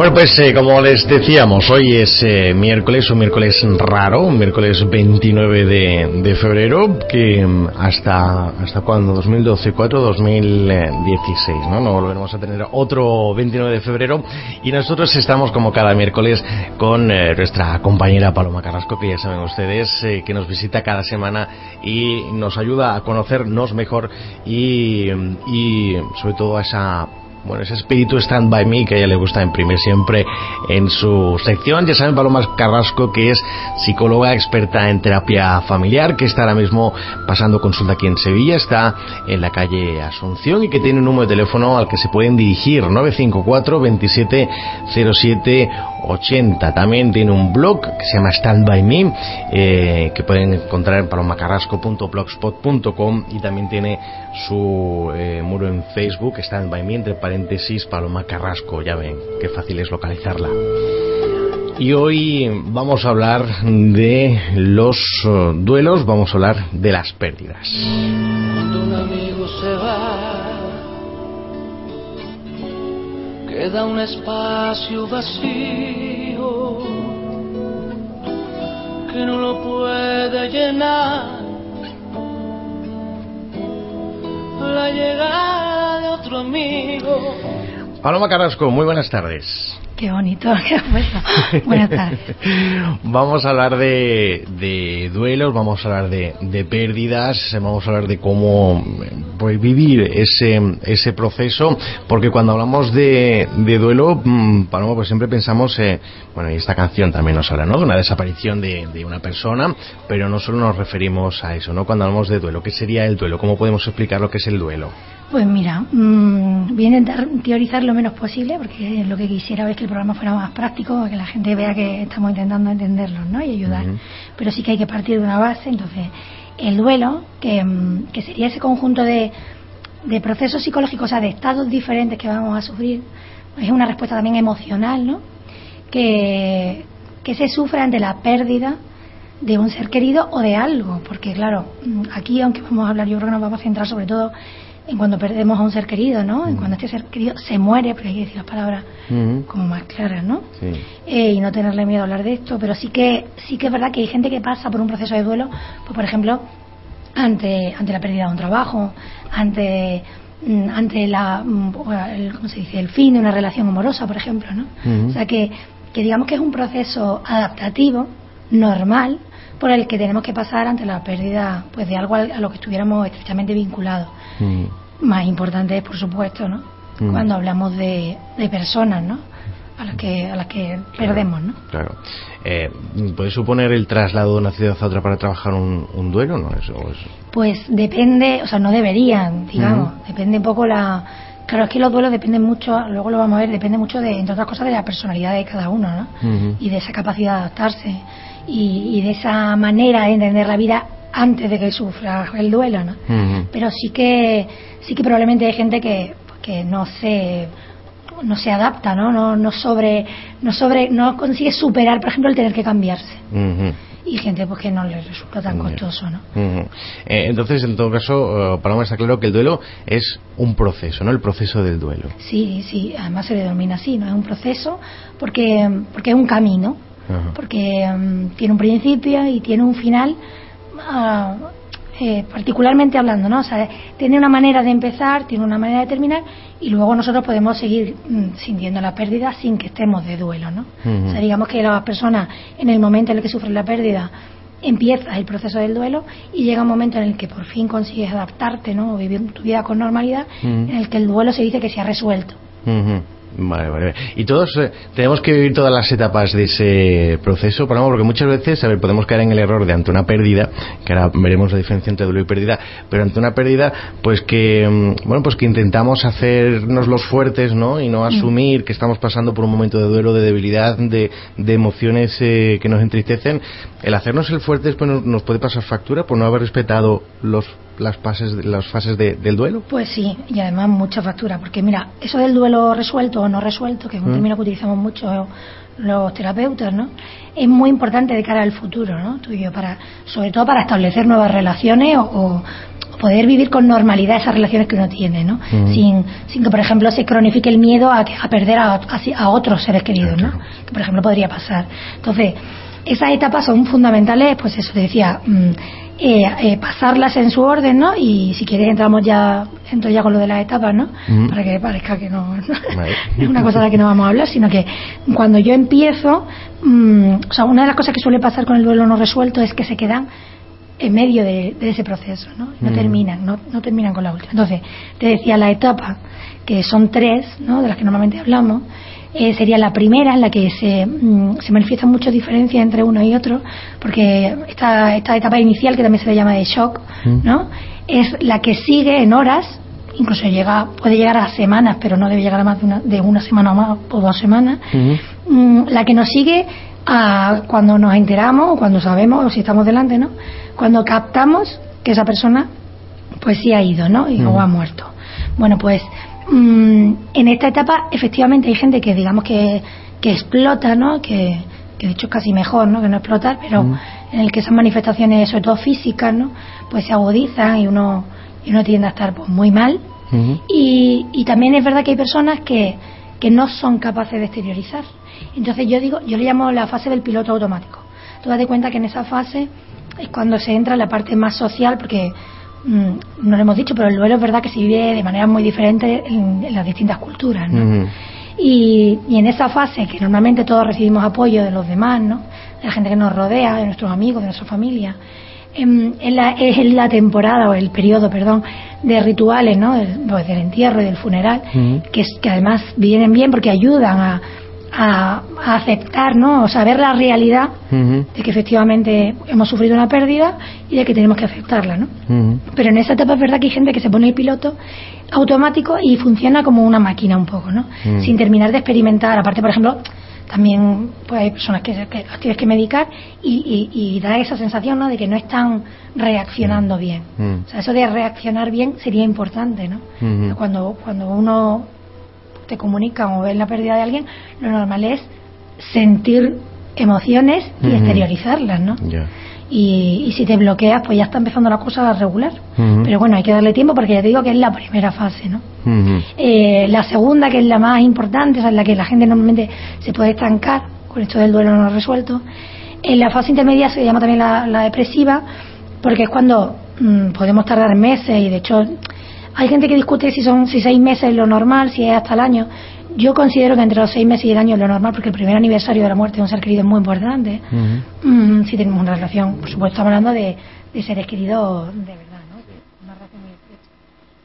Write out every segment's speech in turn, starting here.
Bueno, pues eh, como les decíamos, hoy es eh, miércoles, un miércoles raro, un miércoles 29 de, febrero, que mm, hasta hasta cuándo, 2012, 4, 2016, ¿no? No volveremos a tener otro 29 de febrero y nosotros estamos como cada miércoles con eh, nuestra compañera Paloma Carrasco, que ya saben ustedes, eh, que nos visita cada semana y nos ayuda a conocernos mejor y, y sobre todo a esa bueno, ese espíritu Stand By Me que a ella le gusta imprimir siempre en su sección. Ya saben, Paloma Carrasco, que es psicóloga experta en terapia familiar, que está ahora mismo pasando consulta aquí en Sevilla, está en la calle Asunción y que tiene un número de teléfono al que se pueden dirigir, 954 27 07 80. También tiene un blog que se llama Stand By Me, eh, que pueden encontrar en palomacarrasco.blogspot.com y también tiene su eh, muro en Facebook, Stand By Me, entre paréntesis, Paloma Carrasco. Ya ven, qué fácil es localizarla. Y hoy vamos a hablar de los uh, duelos, vamos a hablar de las pérdidas. Cuando un amigo se va, queda un espacio vacío que no lo puede llenar. La llegada amigo. Paloma Carrasco, muy buenas tardes. Qué bonito, qué bueno. Buenas tardes. vamos a hablar de, de duelos, vamos a hablar de, de, pérdidas, vamos a hablar de cómo pues, vivir ese, ese proceso, porque cuando hablamos de, de duelo, mmm, Paloma, pues siempre pensamos, eh, bueno, y esta canción también nos habla, ¿no? De una desaparición de, de una persona, pero no solo nos referimos a eso, ¿no? Cuando hablamos de duelo, ¿qué sería el duelo? ¿Cómo podemos explicar lo que es el duelo? Pues mira, mmm, voy a intentar teorizar lo menos posible, porque lo que quisiera es que el programa fuera más práctico, que la gente vea que estamos intentando entenderlos ¿no? y ayudar. Uh -huh. Pero sí que hay que partir de una base. Entonces, el duelo, que, que sería ese conjunto de, de procesos psicológicos, o sea, de estados diferentes que vamos a sufrir, es una respuesta también emocional, ¿no? Que, que se sufre ante la pérdida de un ser querido o de algo, porque claro, aquí aunque vamos a hablar, yo creo que nos vamos a centrar sobre todo en cuando perdemos a un ser querido, ¿no? En cuando este ser querido se muere, porque hay que decir las palabras uh -huh. como más claras, ¿no? Sí. Eh, y no tenerle miedo a hablar de esto, pero sí que sí que es verdad que hay gente que pasa por un proceso de duelo, pues por ejemplo, ante ante la pérdida de un trabajo, ante ante la el, ¿cómo se dice? el fin de una relación amorosa, por ejemplo, ¿no? Uh -huh. O sea que que digamos que es un proceso adaptativo, normal, por el que tenemos que pasar ante la pérdida pues de algo a lo que estuviéramos estrechamente vinculados. Mm. Más importante es, por supuesto, ¿no? Mm. Cuando hablamos de, de, personas, ¿no? A las que, a las que claro, perdemos, ¿no? Claro. Eh, ¿Puede suponer el traslado de una ciudad a otra para trabajar un, un duelo? ¿no? Eso, eso. Pues depende, o sea, no deberían, digamos. Mm. Depende un poco la... Claro, es que los duelos dependen mucho, luego lo vamos a ver, depende mucho de, entre otras cosas, de la personalidad de cada uno, ¿no? -huh. Y de esa capacidad de adaptarse y, y, de esa manera de entender la vida antes de que sufra el duelo, ¿no? Uh -huh. Pero sí que sí que probablemente hay gente que, que no se no se adapta, ¿no? No, no sobre no sobre no consigue superar, por ejemplo, el tener que cambiarse. Uh -huh y gente pues que no le resulta tan costoso, ¿no? Uh -huh. eh, entonces, en todo caso, uh, Paloma está claro que el duelo es un proceso, ¿no? El proceso del duelo. Sí, sí, además se le denomina así, ¿no? Es un proceso porque, porque es un camino, porque um, tiene un principio y tiene un final, uh, eh, particularmente hablando, ¿no? O sea, tiene una manera de empezar, tiene una manera de terminar y luego nosotros podemos seguir mm, sintiendo la pérdida sin que estemos de duelo, ¿no? Uh -huh. O sea, digamos que las personas en el momento en el que sufren la pérdida empieza el proceso del duelo y llega un momento en el que por fin consigues adaptarte, ¿no? O vivir tu vida con normalidad, uh -huh. en el que el duelo se dice que se ha resuelto. Uh -huh. Vale, vale. Y todos eh, tenemos que vivir todas las etapas de ese proceso, porque muchas veces, a ver, podemos caer en el error de ante una pérdida, que ahora veremos la diferencia entre duelo y pérdida, pero ante una pérdida, pues que, mm, bueno, pues que intentamos hacernos los fuertes, ¿no? Y no asumir que estamos pasando por un momento de duelo, de debilidad, de, de emociones eh, que nos entristecen. El hacernos el fuerte nos, nos puede pasar factura por no haber respetado los las fases, las fases de, del duelo? Pues sí, y además mucha factura, porque mira, eso del duelo resuelto o no resuelto, que es un ¿Mm? término que utilizamos mucho los terapeutas, ¿no? Es muy importante de cara al futuro, ¿no? Tuyo, para, sobre todo para establecer nuevas relaciones o, o poder vivir con normalidad esas relaciones que uno tiene, ¿no? Sin, sin que, por ejemplo, se cronifique el miedo a, a perder a, a, otros seres queridos, ¿no? Que, por ejemplo, podría pasar. Entonces, esas etapas son fundamentales, pues eso te decía, mm, eh, eh, pasarlas en su orden, ¿no? Y si quieres entramos ya, entro ya con lo de las etapas, ¿no? Para que parezca que no, es una cosa de la que no vamos a hablar, sino que cuando yo empiezo, mm, o sea, una de las cosas que suele pasar con el duelo no resuelto es que se quedan en medio de, ese proceso, ¿no? No terminan, no, no terminan con la última. Entonces, te decía la etapa, que son tres, ¿no? De las que normalmente hablamos, eh, sería la primera en la que se, mm, se manifiestan muchas diferencias entre uno y otro, porque esta, esta etapa inicial, que también se le llama de shock, mm. ¿no? es la que sigue en horas, incluso llega puede llegar a semanas, pero no debe llegar a más de una, de una semana o más o dos semanas, mm, la que nos sigue a cuando nos enteramos, o cuando sabemos, o si estamos delante, ¿no? cuando captamos que esa persona pues sí ha ido, ¿no? Y, o ha muerto. Bueno, pues Mm, en esta etapa efectivamente hay gente que digamos que, que explota, ¿no? Que, que de hecho es casi mejor, ¿no? Que no explotar, pero mm. en el que esas manifestaciones, sobre todo físicas, ¿no? Pues se agudizan y uno, y uno tiende a estar pues, muy mal. y, y también es verdad que hay personas que, que no son capaces de exteriorizar. Entonces yo digo, yo le llamo la fase del piloto automático. Tú das cuenta que en esa fase es cuando se entra en la parte más social, porque no lo hemos dicho, pero el duelo es verdad que se vive de manera muy diferente en, las distintas culturas, ¿no? y, y, en esa fase que normalmente todos recibimos apoyo de los demás, ¿no? De la gente que nos rodea, de nuestros amigos, de nuestra familia. En, la, es la temporada o el periodo, perdón, de rituales, ¿no? Del, pues, del entierro y del funeral, que, que además vienen bien porque ayudan a, a, aceptar, ¿no? O saber la realidad de que efectivamente hemos sufrido una pérdida y de que tenemos que aceptarla, ¿no? Pero en esa etapa es verdad que hay gente que se pone el piloto automático y funciona como una máquina un poco, ¿no? Sin terminar de experimentar. Aparte, por ejemplo, también pues hay personas que, las tienes que medicar y, y, y, da esa sensación ¿no? de que no están reaccionando bien. O sea, eso de reaccionar bien sería importante, ¿no? Cuando, cuando uno te comunican o ven la pérdida de alguien, lo normal es sentir emociones y exteriorizarlas, ¿no? Y, y, si te bloqueas, pues ya está empezando la cosa a regular. Pero bueno, hay que darle tiempo porque ya te digo que es la primera fase, ¿no? eh, la segunda, que es la más importante, es en la que la gente normalmente se puede estancar con esto del duelo no resuelto. En la fase intermedia se llama también la, depresiva, porque es cuando mm, podemos tardar meses y de hecho hay gente que discute si son si seis meses es lo normal, si es hasta el año. Yo considero que entre los seis meses y el año es lo normal porque el primer aniversario de la muerte de un ser querido es muy importante. Mm, si tenemos una relación, por supuesto, estamos hablando de, seres queridos de verdad, ¿no? una relación muy estrecha.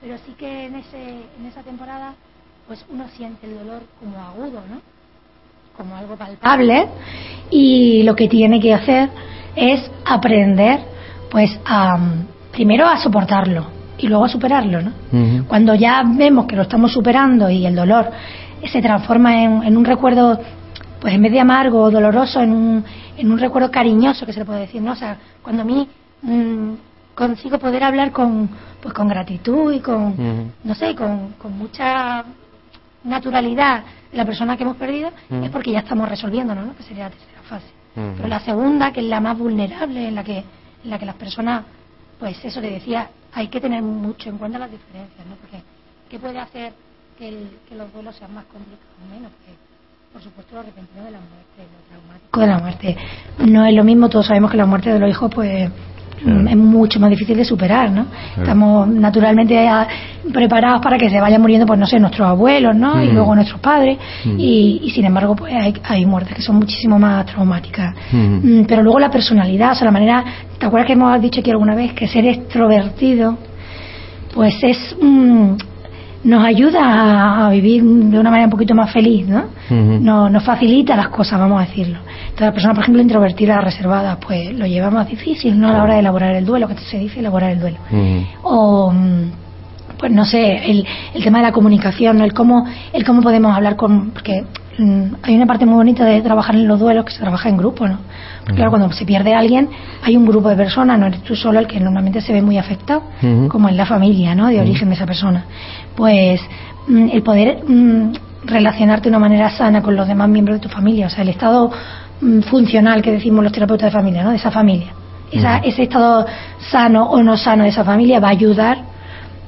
Pero sí que en, ese, en esa temporada, pues uno siente el dolor como agudo, ¿no? Como algo palpable y lo que tiene que hacer es aprender, pues, a, primero a soportarlo y luego a superarlo, ¿no? Cuando ya vemos que lo estamos superando y el dolor se transforma en, un recuerdo, pues en vez de amargo o doloroso, en un, en un recuerdo cariñoso, que se le puede decir, ¿no? O sea, cuando a mí mm, consigo poder hablar con, pues con gratitud y con, no sé, con, con mucha naturalidad la persona que hemos perdido, es porque ya estamos resolviendo, ¿no? Que sería la tercera fase. Pero la segunda, que es la más vulnerable, en la que, en la que las personas, pues eso le decía, hay que tener mucho en cuenta las diferencias, ¿no? Porque, ¿qué puede hacer que, los duelos sean más complicados o menos? Porque, por supuesto, lo repentino de la muerte, lo traumático de la muerte. No es lo mismo, todos sabemos que la muerte de los hijos, pues, es mucho más difícil de superar, ¿no? Estamos naturalmente preparados para que se vayan muriendo, pues no sé, nuestros abuelos, ¿no? Y luego nuestros padres, y, sin embargo, pues hay, hay, muertes que son muchísimo más traumáticas. Mm, pero luego la personalidad, o sea, la manera, ¿te acuerdas que hemos dicho aquí alguna vez que ser extrovertido, pues es nos ayuda a, vivir de una manera un poquito más feliz, ¿no? nos, facilita las cosas, vamos a decirlo. Entonces, la persona, por ejemplo, introvertida, reservada, pues lo lleva más difícil, ¿no? A la hora de elaborar el duelo, que se dice elaborar el duelo. O, mm, pues no sé, el, el tema de la comunicación, el cómo, el cómo podemos hablar con. Porque hay una parte muy bonita de trabajar en los duelos que se trabaja en grupo, ¿no? Claro, cuando se pierde alguien, hay un grupo de personas, no eres tú solo el que normalmente se ve muy afectado, como en la familia, ¿no? De origen de esa persona. Pues mm, el poder mm, relacionarte de una manera sana con los demás miembros de tu familia, o sea, el estado mm, funcional que decimos los terapeutas de familia, ¿no? De esa familia. esa, ese estado sano o no sano de esa familia va a ayudar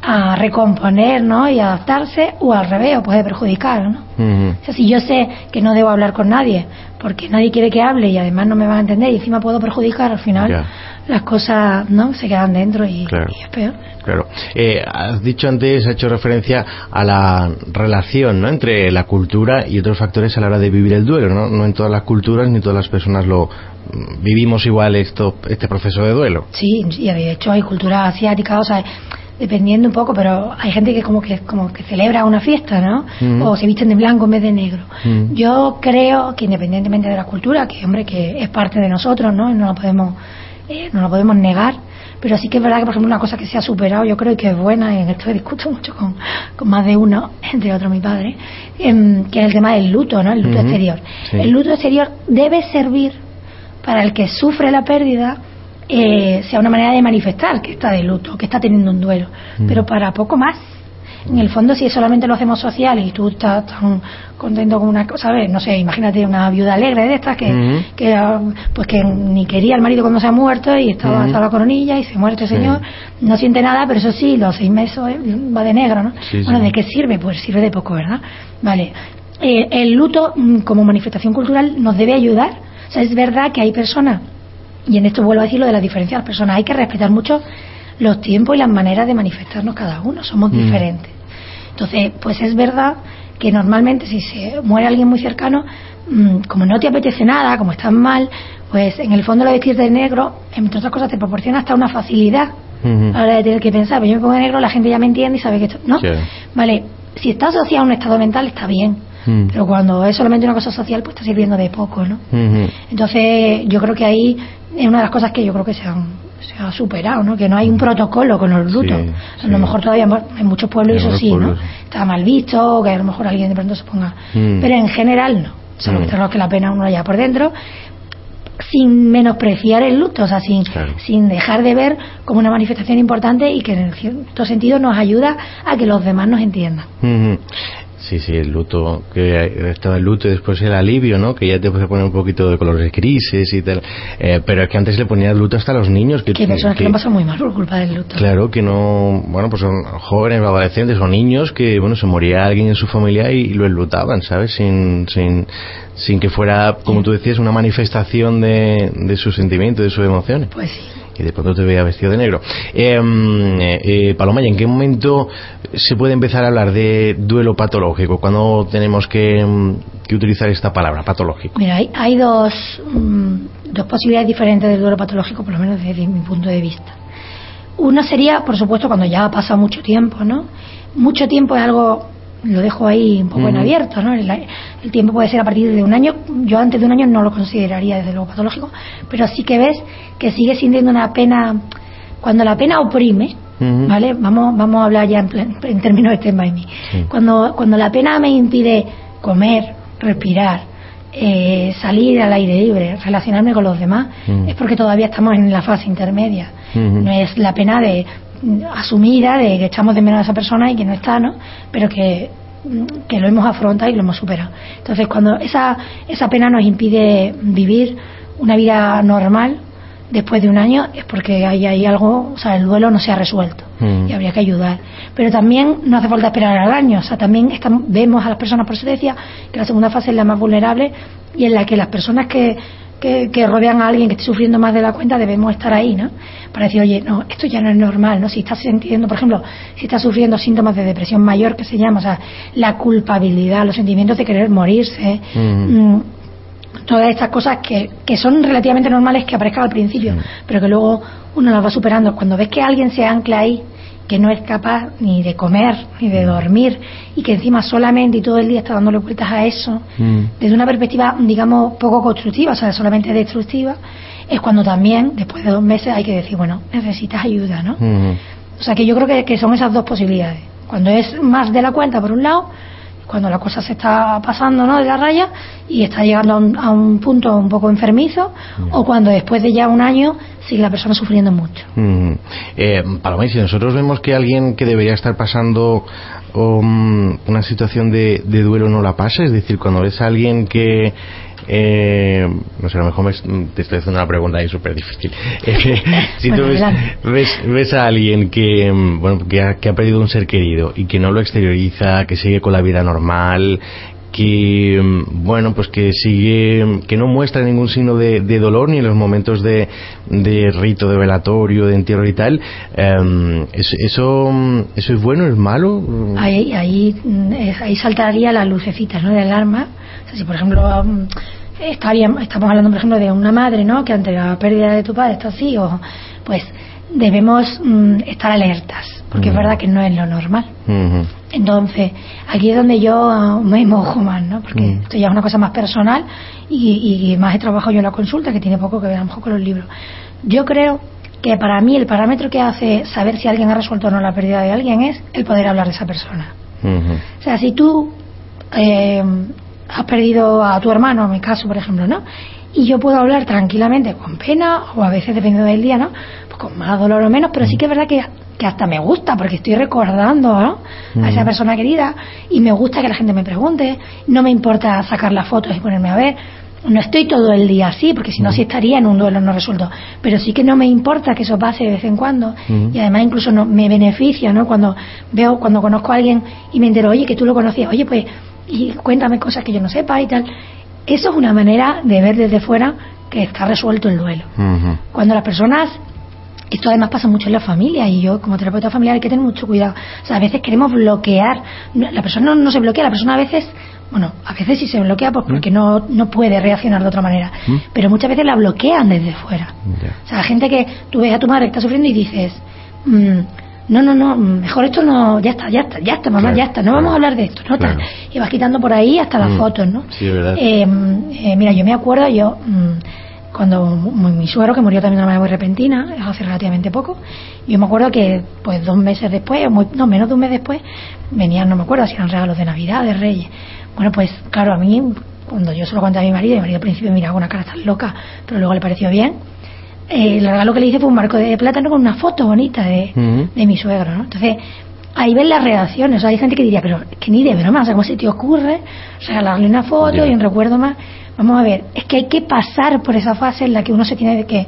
a recomponer ¿no? y adaptarse o al revés, o puede perjudicar. ¿no? O sea, si yo sé que no debo hablar con nadie porque nadie quiere que hable y además no me van a entender y encima puedo perjudicar, al final las cosas no se quedan dentro y, es peor. Claro. Eh, has dicho antes, has hecho referencia a la relación ¿no? entre la cultura y otros factores a la hora de vivir el duelo. ¿no? no en todas las culturas ni todas las personas lo mm, vivimos igual esto, este proceso de duelo. Sí, y de hecho hay culturas asiáticas, o sea, dependiendo un poco, pero hay gente que como que como que celebra una fiesta, ¿no? Mm. O se visten de blanco en vez de negro. Mm. Yo creo que independientemente de la cultura, que hombre que es parte de nosotros, ¿no? no lo podemos eh, no lo podemos negar, pero sí que es verdad que por ejemplo una cosa que se ha superado, yo creo que es buena, y en esto discuto mucho con, con más de uno, entre otros mi padre, em, que es el tema del luto, ¿no? El luto exterior. El luto exterior debe servir para el que sufre la pérdida eh, sea una manera de manifestar que está de luto, que está teniendo un duelo, mm. pero para poco más. En el fondo, si solamente lo hacemos social y tú estás tan contento con una cosa, ¿sabes? No sé, imagínate una viuda alegre de estas que, mm. que ah, pues que ni quería al marido cuando se ha muerto y estaba hasta mm. la coronilla y se muere este señor, no siente nada, pero eso sí, los seis meses eh, va de negro, ¿no? bueno, ¿de qué sirve? Pues sirve de poco, ¿verdad? Vale. Eh, el luto como manifestación cultural nos debe ayudar. O sea, es verdad que hay personas y en esto vuelvo a decir lo de la diferencia de las personas. Hay que respetar mucho los tiempos y las maneras de manifestarnos cada uno. Somos mm. diferentes. Entonces, pues es verdad que normalmente si se muere alguien muy cercano, mm, como no te apetece nada, como estás mal, pues en el fondo lo vestir de negro, entre otras cosas, te proporciona hasta una facilidad a la hora de tener que pensar. Pero yo me pongo de negro, la gente ya me entiende y sabe que esto. ¿No? Vale, si está asociado a un estado mental, está bien. Mm. Pero cuando es solamente una cosa social, pues está sirviendo de poco, ¿no? Entonces, yo creo que ahí es una de las cosas que yo creo que se, se ha superado, ¿no? Que no hay un protocolo con los lutos. A lo mejor todavía en muchos pueblos eso sí, ¿no? Está mal visto, que a lo mejor alguien de pronto se ponga... Mm. Pero en general no. O sea, mm. lo que la pena uno haya por dentro sin menospreciar el luto, o sea, sin, sin dejar de ver como una manifestación importante y que en cierto sentido nos ayuda a que los demás nos entiendan. Sí, sí, el luto, que estaba el luto y después el alivio, ¿no? Que ya te puede poner un poquito de colores grises y tal. Eh, pero es que antes le ponía el luto hasta a los niños. Que, que personas que, que, lo muy mal por culpa del luto. Claro, que no, bueno, pues son jóvenes, adolescentes o niños que, bueno, se moría alguien en su familia y, lo enlutaban, ¿sabes? Sin, sin, sin que fuera, como tú decías, una manifestación de, de sus sentimientos, de sus emociones. Pues sí y de pronto te veía vestido de negro. Em, eh, eh, Paloma, ¿y en qué momento se puede empezar a hablar de duelo patológico? ¿Cuándo tenemos que, em, utilizar esta palabra, patológico? Mira, hay, hay dos, mm, dos posibilidades diferentes del duelo patológico, por lo menos desde mi punto de vista. Una sería, por supuesto, cuando ya ha pasado mucho tiempo, ¿no? Mucho tiempo es algo lo dejo ahí un poco en abierto, ¿no? El, tiempo puede ser a partir de un año, yo antes de un año no lo consideraría desde luego patológico, pero sí que ves que sigue sintiendo una pena, cuando la pena oprime, ¿vale? Vamos, vamos a hablar ya en, términos de tema mí. Cuando, cuando la pena me impide comer, respirar, eh, salir al aire libre, relacionarme con los demás, es porque todavía estamos en la fase intermedia. No es la pena de asumida de que echamos de menos a esa persona y que no está, ¿no? Pero que, que lo hemos afrontado y lo hemos superado. Entonces, cuando esa, esa pena nos impide vivir una vida normal después de un año, es porque hay, hay algo, o sea, el duelo no se ha resuelto mm. y habría que ayudar. Pero también no hace falta esperar al año, o sea, también estamos, vemos a las personas, por eso decía, que la segunda fase es la más vulnerable y en la que las personas que que, rodean a alguien que esté sufriendo más de la cuenta, debemos estar ahí, ¿no? Para decir, oye, no, esto ya no es normal, ¿no? Si estás sintiendo, por ejemplo, si estás sufriendo síntomas de depresión mayor, que se llama, o sea, la culpabilidad, los sentimientos de querer morirse, mm, todas estas cosas que, que son relativamente normales que aparezcan al principio, pero que luego uno las va superando. Cuando ves que alguien se ancla ahí, que no es capaz ni de comer ni de dormir y que encima solamente y todo el día está dándole vueltas a eso mm. desde una perspectiva digamos poco constructiva o sea solamente destructiva es cuando también después de dos meses hay que decir bueno necesitas ayuda no mm. o sea que yo creo que, que son esas dos posibilidades cuando es más de la cuenta por un lado cuando la cosa se está pasando ¿no? de la raya y está llegando a un, punto un poco enfermizo o cuando después de ya un año sigue la persona sufriendo mucho. Mm. Eh, Paloma, si nosotros vemos que alguien que debería estar pasando um, una situación de, duelo no la pasa, es decir, cuando ves a alguien que eh, no sé, a lo mejor te estoy haciendo una pregunta ahí súper difícil. si tú ves, ves, a alguien que, bueno, que ha, que ha perdido un ser querido y que no lo exterioriza, que sigue con la vida normal, que bueno pues que sigue que no muestra ningún signo de, dolor ni en los momentos de, de, rito de velatorio de entierro y tal em, eso eso es bueno es malo. Ahí ahí ahí saltaría la lucecita no de alarma. O sea, si por ejemplo estaría, estamos hablando por ejemplo de una madre no que ante la pérdida de tu padre está así o pues debemos mm, estar alertas porque es verdad que no es lo normal. Entonces, aquí es donde yo ah, me mojo más, ¿no? Porque esto ya es una cosa más personal y, más he trabajado yo en la consulta, que tiene poco que ver a lo mejor con los libros. Yo creo que para mí el parámetro que hace saber si alguien ha resuelto o no la pérdida de alguien es el poder hablar de esa persona. O sea, si tú eh, has perdido a tu hermano, en mi caso, por ejemplo, ¿no? Y yo puedo hablar tranquilamente, con pena, o a veces dependiendo del día, ¿no? Pues con más dolor o menos, pero sí que es verdad que que hasta me gusta porque estoy recordando a esa persona querida y me gusta que la gente me pregunte, no me importa sacar las fotos y ponerme a ver, no estoy todo el día así porque si no sí estaría en un duelo no resuelto, pero sí que no me importa que eso pase de vez en cuando y además incluso no, me beneficia ¿no? cuando veo, cuando conozco a alguien y me entero, oye, que tú lo conocías, oye, pues y cuéntame cosas que yo no sepa y tal. Eso es una manera de ver desde fuera que está resuelto el duelo. Cuando las personas esto además pasa mucho en la familia y yo como terapeuta familiar hay que tener mucho cuidado. O sea, a veces queremos bloquear. La persona no, se bloquea, la persona a veces, bueno, a veces sí se bloquea pues porque no, no puede reaccionar de otra manera. ¿Mm? Pero muchas veces la bloquean desde fuera. O sea, gente que tú ves a tu madre que está sufriendo y dices, mm, no, no, no, mejor esto no, ya está, ya está, ya está, mamá, ya está, no vamos a hablar de esto, ¿no? Y vas quitando por ahí hasta las mm. fotos, ¿no? Sí, verdad. Eh, eh, mira, yo me acuerdo, yo cuando mi suegro, que murió también de una manera muy repentina, hace relativamente poco, yo me acuerdo que pues dos meses después, no, menos de un mes después, venían, no me acuerdo si eran regalos de Navidad, de Reyes. Bueno, pues claro, a mí, cuando yo se lo conté a mi marido, mi marido al principio miraba una cara tan loca, pero luego le pareció bien, eh, el regalo que le hice fue un marco de plátano con una foto bonita de, de mi suegro, ¿no? Entonces, ahí ven las reacciones. hay gente que diría, pero que ni de broma, o sea, ¿cómo se te ocurre regalarle una foto y un recuerdo más? Vamos a ver, es que hay que pasar por esa fase en la que uno se tiene que...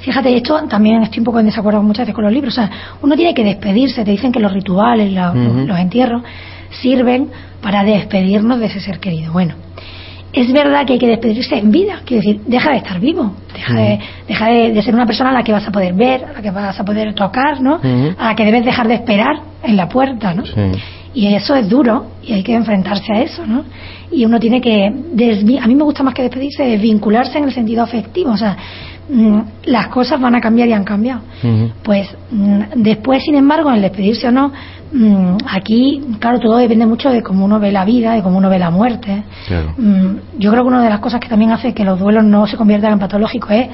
Fíjate, esto también estoy un poco en desacuerdo muchas veces con los libros. O sea, uno tiene que despedirse. Te dicen que los rituales, los entierros, sirven para despedirnos de ese ser querido. Bueno, es verdad que hay que despedirse en vida. Quiero decir, deja de estar vivo. Deja, de, deja de, ser una persona a la que vas a poder ver, a la que vas a poder tocar, ¿no? A la que debes dejar de esperar en la puerta, ¿no? Y eso es duro y hay que enfrentarse a eso, ¿no? Y uno tiene que, a mí me gusta más que despedirse, desvincularse en el sentido afectivo, o sea, mm, las cosas van a cambiar y han cambiado. Pues mm, después, sin embargo, en el despedirse o no, aquí, claro, todo depende mucho de cómo uno ve la vida, de cómo uno ve la muerte. yo creo que una de las cosas que también hace que los duelos no se conviertan en patológicos es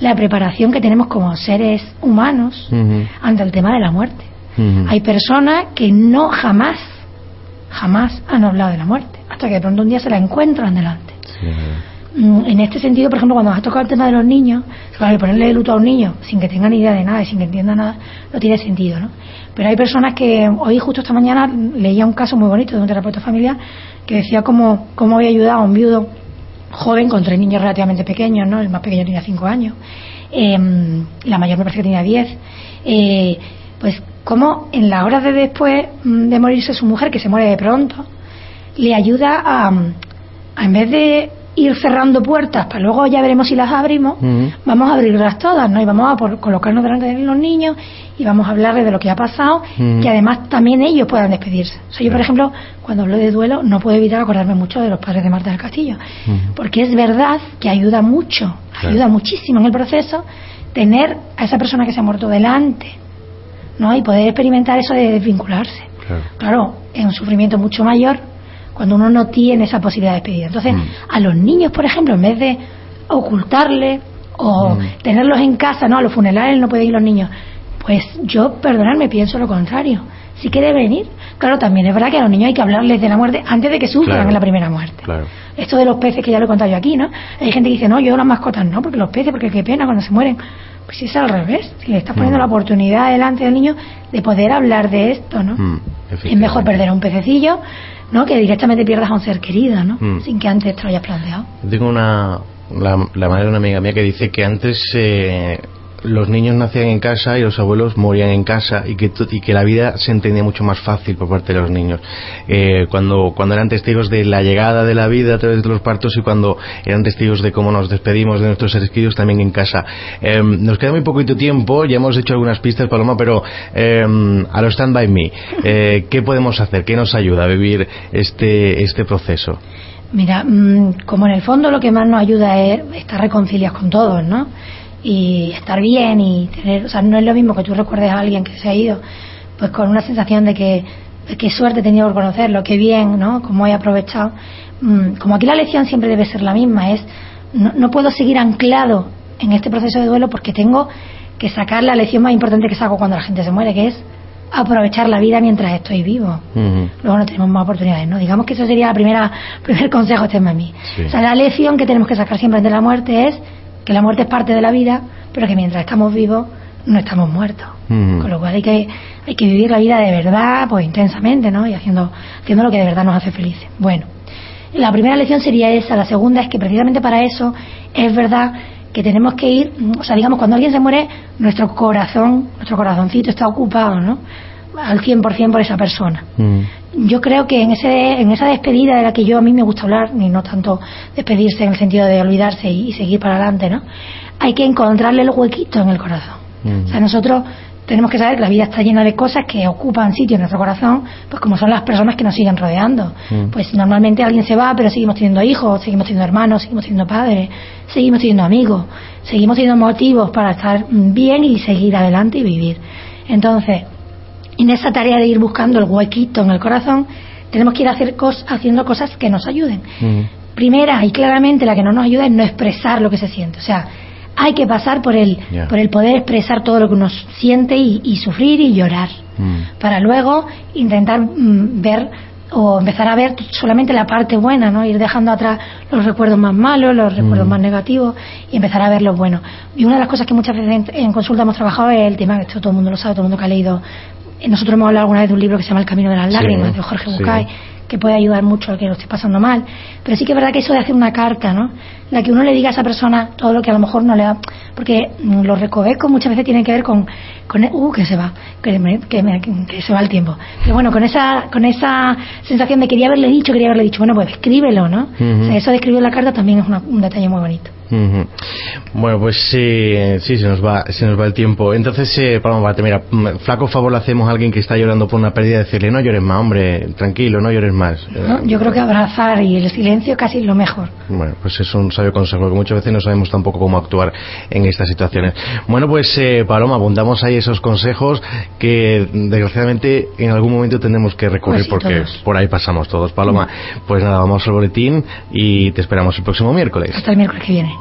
la preparación que tenemos como seres humanos ante el tema de la muerte. Hay personas que no jamás, jamás han hablado de la muerte, hasta que de pronto un día se la encuentran delante. Mm, en este sentido, por ejemplo, cuando has tocado el tema de los niños, claro, ponerle luto a un niño sin que tenga ni idea de nada y sin que entienda nada, no tiene sentido, ¿no? Pero hay personas que, hoy justo esta mañana leía un caso muy bonito de un terapeuta familiar que decía cómo, cómo había ayudado a un viudo joven con tres niños relativamente pequeños, ¿no? El más pequeño tenía cinco años, eh, la mayor me parece que tenía diez, eh, pues como en la hora de después mm, de morirse su mujer, que se muere de pronto, le ayuda a, en vez de ir cerrando puertas para luego ya veremos si las abrimos, vamos a abrirlas todas, ¿no? Y vamos a por, colocarnos delante de los niños y vamos a hablarles de lo que ha pasado, que además también ellos puedan despedirse. O sea, yo, por ejemplo, cuando hablo de duelo, no puedo evitar acordarme mucho de los padres de Marta del Castillo, porque es verdad que ayuda mucho, ayuda muchísimo en el proceso tener a esa persona que se ha muerto delante ¿no? Y poder experimentar eso de desvincularse. Claro, es un sufrimiento mucho mayor cuando uno no tiene esa posibilidad de despedir. Entonces, mm. a los niños, por ejemplo, en vez de ocultarle o mm. tenerlos en casa, no, a los funerales no pueden ir los niños. Pues yo, perdonadme, pienso lo contrario. Sí que deben ir. Claro, también es verdad que a los niños hay que hablarles de la muerte antes de que sufran en la primera muerte. Esto de los peces que ya lo he contado yo aquí, ¿no? Hay gente que dice, no, yo las mascotas no, porque los peces, porque qué pena cuando se mueren. Pues es al revés, si le estás poniendo mm. la oportunidad delante del niño de poder hablar de esto, ¿no? Mm, Es mejor perder a un pececillo, ¿no? Que directamente pierdas a un ser querido, ¿no? Mm. Sin que antes te lo hayas planteado. Tengo una, la, madre de una amiga mía que dice que antes eh, los niños nacían en casa y los abuelos morían en casa y que, y que la vida se entendía mucho más fácil por parte de los niños. Eh, cuando, cuando eran testigos de la llegada de la vida a través de los partos y cuando eran testigos de cómo nos despedimos de nuestros seres queridos también en casa. Eh, nos queda muy poquito tiempo, ya hemos hecho algunas pistas, Paloma, pero eh, a lo Stand By Me, ¿qué podemos hacer? ¿Qué nos ayuda a vivir este, este proceso? Mira, mm, como en el fondo lo que más nos ayuda es estar reconciliados con todos, ¿no? Y estar bien y tener, o sea, no es lo mismo que tú recuerdes a alguien que se ha ido, pues con una sensación de que qué suerte he tenido por conocerlo, qué bien, ¿no? Cómo he aprovechado. Mm, como aquí la lección siempre debe ser la misma, es no, no, puedo seguir anclado en este proceso de duelo porque tengo que sacar la lección más importante que saco cuando la gente se muere, que es aprovechar la vida mientras estoy vivo. Luego no tenemos más oportunidades, ¿no? Digamos que eso sería el primera primer consejo este mami. O sea, la lección que tenemos que sacar siempre ante la muerte es que la muerte es parte de la vida, pero que mientras estamos vivos no estamos muertos. Con lo cual hay que, hay que vivir la vida de verdad, pues intensamente, ¿no? Y haciendo, haciendo lo que de verdad nos hace felices. Bueno, la primera lección sería esa. La segunda es que precisamente para eso es verdad que tenemos que ir, o sea, digamos, cuando alguien se muere, nuestro corazón, nuestro corazoncito está ocupado, ¿no? Al 100% por esa persona yo creo que en, ese, en esa despedida de la que yo a mí me gusta hablar, ni no tanto despedirse en el sentido de olvidarse y, seguir para adelante, ¿no? Hay que encontrarle el huequito en el corazón. O sea, nosotros tenemos que saber que la vida está llena de cosas que ocupan sitio en nuestro corazón, pues como son las personas que nos siguen rodeando. Pues normalmente alguien se va, pero seguimos teniendo hijos, seguimos teniendo hermanos, seguimos teniendo padres, seguimos teniendo amigos, seguimos teniendo motivos para estar bien y seguir adelante y vivir. Entonces, en esa tarea de ir buscando el huequito en el corazón, tenemos que ir hacer haciendo cosas que nos ayuden. Primera y claramente la que no nos ayuda es no expresar lo que se siente. O sea, hay que pasar por el, por el poder expresar todo lo que uno siente y, sufrir y llorar. Para luego intentar mm, ver o empezar a ver solamente la parte buena, ¿no? Ir dejando atrás los recuerdos más malos, los recuerdos más negativos y empezar a ver lo bueno. Y una de las cosas que muchas veces en, consulta hemos trabajado es el tema, que esto todo el mundo lo sabe, todo el mundo que ha leído nosotros hemos hablado alguna vez de un libro que se llama El Camino de las Lágrimas, de Jorge Bucay, que puede ayudar mucho a que lo esté pasando mal. Pero sí que es verdad que eso de hacer una carta, ¿no? La que uno le diga a esa persona todo lo que a lo mejor no le da. Porque los recovecos muchas veces tienen que ver con. con uh, que se va, que, que, se va el tiempo. Pero bueno, con esa, con esa sensación de quería haberle dicho, quería haberle dicho, bueno, pues escríbelo, ¿no? eso de escribir la carta también es un detalle muy bonito. Bueno, pues sí, sí, se nos va, se nos va el tiempo. Entonces, eh, Paloma mira, mm, flaco favor le hacemos a alguien que está llorando por una pérdida, decirle, no llores más, hombre, tranquilo, no llores más. yo creo que abrazar y el silencio casi lo mejor. Bueno, pues es un sabio consejo, que muchas veces no sabemos tampoco cómo actuar en estas situaciones. Bueno, pues eh, Paloma, abundamos ahí esos consejos que desgraciadamente en algún momento tendremos que recurrir pues porque por ahí pasamos todos. Paloma, pues nada, vamos al boletín y te esperamos el próximo miércoles. Hasta el miércoles que viene.